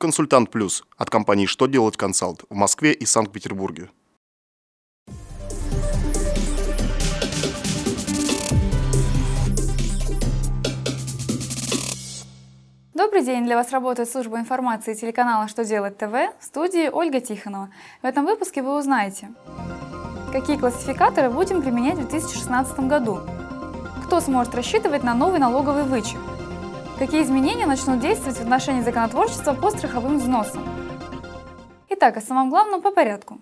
Консультант Плюс от компании «Что делать консалт» в Москве и Санкт-Петербурге. Добрый день! Для вас работает служба информации телеканала «Что делать ТВ» в студии Ольга Тихонова. В этом выпуске вы узнаете, какие классификаторы будем применять в 2016 году, кто сможет рассчитывать на новый налоговый вычет, Какие изменения начнут действовать в отношении законотворчества по страховым взносам? Итак, о самом главном по порядку.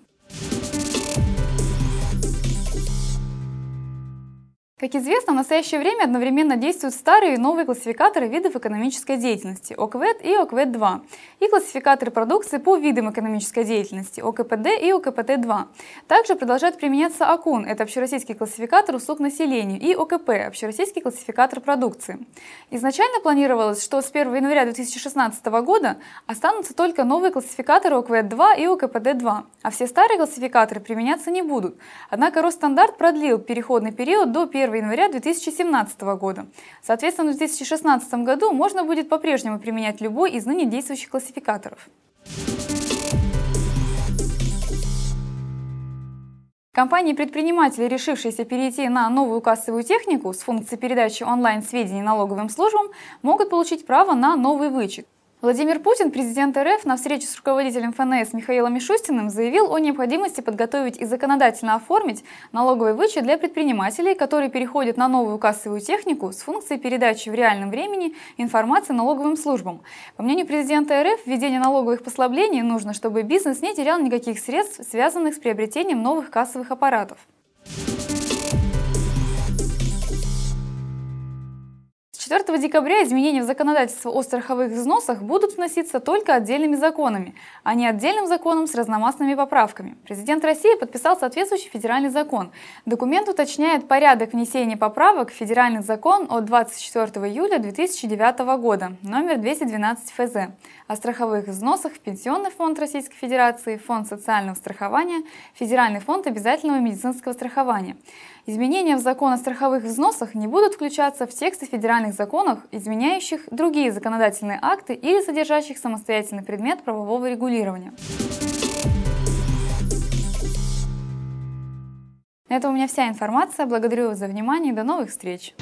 Как известно, в настоящее время одновременно действуют старые и новые классификаторы видов экономической деятельности ОКВЭД и ОКВЭД-2 и классификаторы продукции по видам экономической деятельности ОКПД и ОКПТ-2. Также продолжает применяться ОКУН, это общероссийский классификатор услуг населению, и ОКП, общероссийский классификатор продукции. Изначально планировалось, что с 1 января 2016 года останутся только новые классификаторы ОКВЭД-2 и ОКПД-2, а все старые классификаторы применяться не будут. Однако Росстандарт продлил переходный период до 1 1 января 2017 года. Соответственно, в 2016 году можно будет по-прежнему применять любой из ныне действующих классификаторов. Компании-предприниматели, решившиеся перейти на новую кассовую технику с функцией передачи онлайн-сведений налоговым службам, могут получить право на новый вычет. Владимир Путин, президент РФ, на встрече с руководителем ФНС Михаилом Мишустиным заявил о необходимости подготовить и законодательно оформить налоговый вычет для предпринимателей, которые переходят на новую кассовую технику с функцией передачи в реальном времени информации налоговым службам. По мнению президента РФ, введение налоговых послаблений нужно, чтобы бизнес не терял никаких средств, связанных с приобретением новых кассовых аппаратов. 4 декабря изменения в законодательство о страховых взносах будут вноситься только отдельными законами, а не отдельным законом с разномастными поправками. Президент России подписал соответствующий федеральный закон. Документ уточняет порядок внесения поправок в федеральный закон от 24 июля 2009 года, номер 212 ФЗ, о страховых взносах в Пенсионный фонд Российской Федерации, Фонд социального страхования, Федеральный фонд обязательного медицинского страхования. Изменения в закон о страховых взносах не будут включаться в тексты федеральных законов, изменяющих другие законодательные акты или содержащих самостоятельный предмет правового регулирования. На этом у меня вся информация. Благодарю вас за внимание и до новых встреч!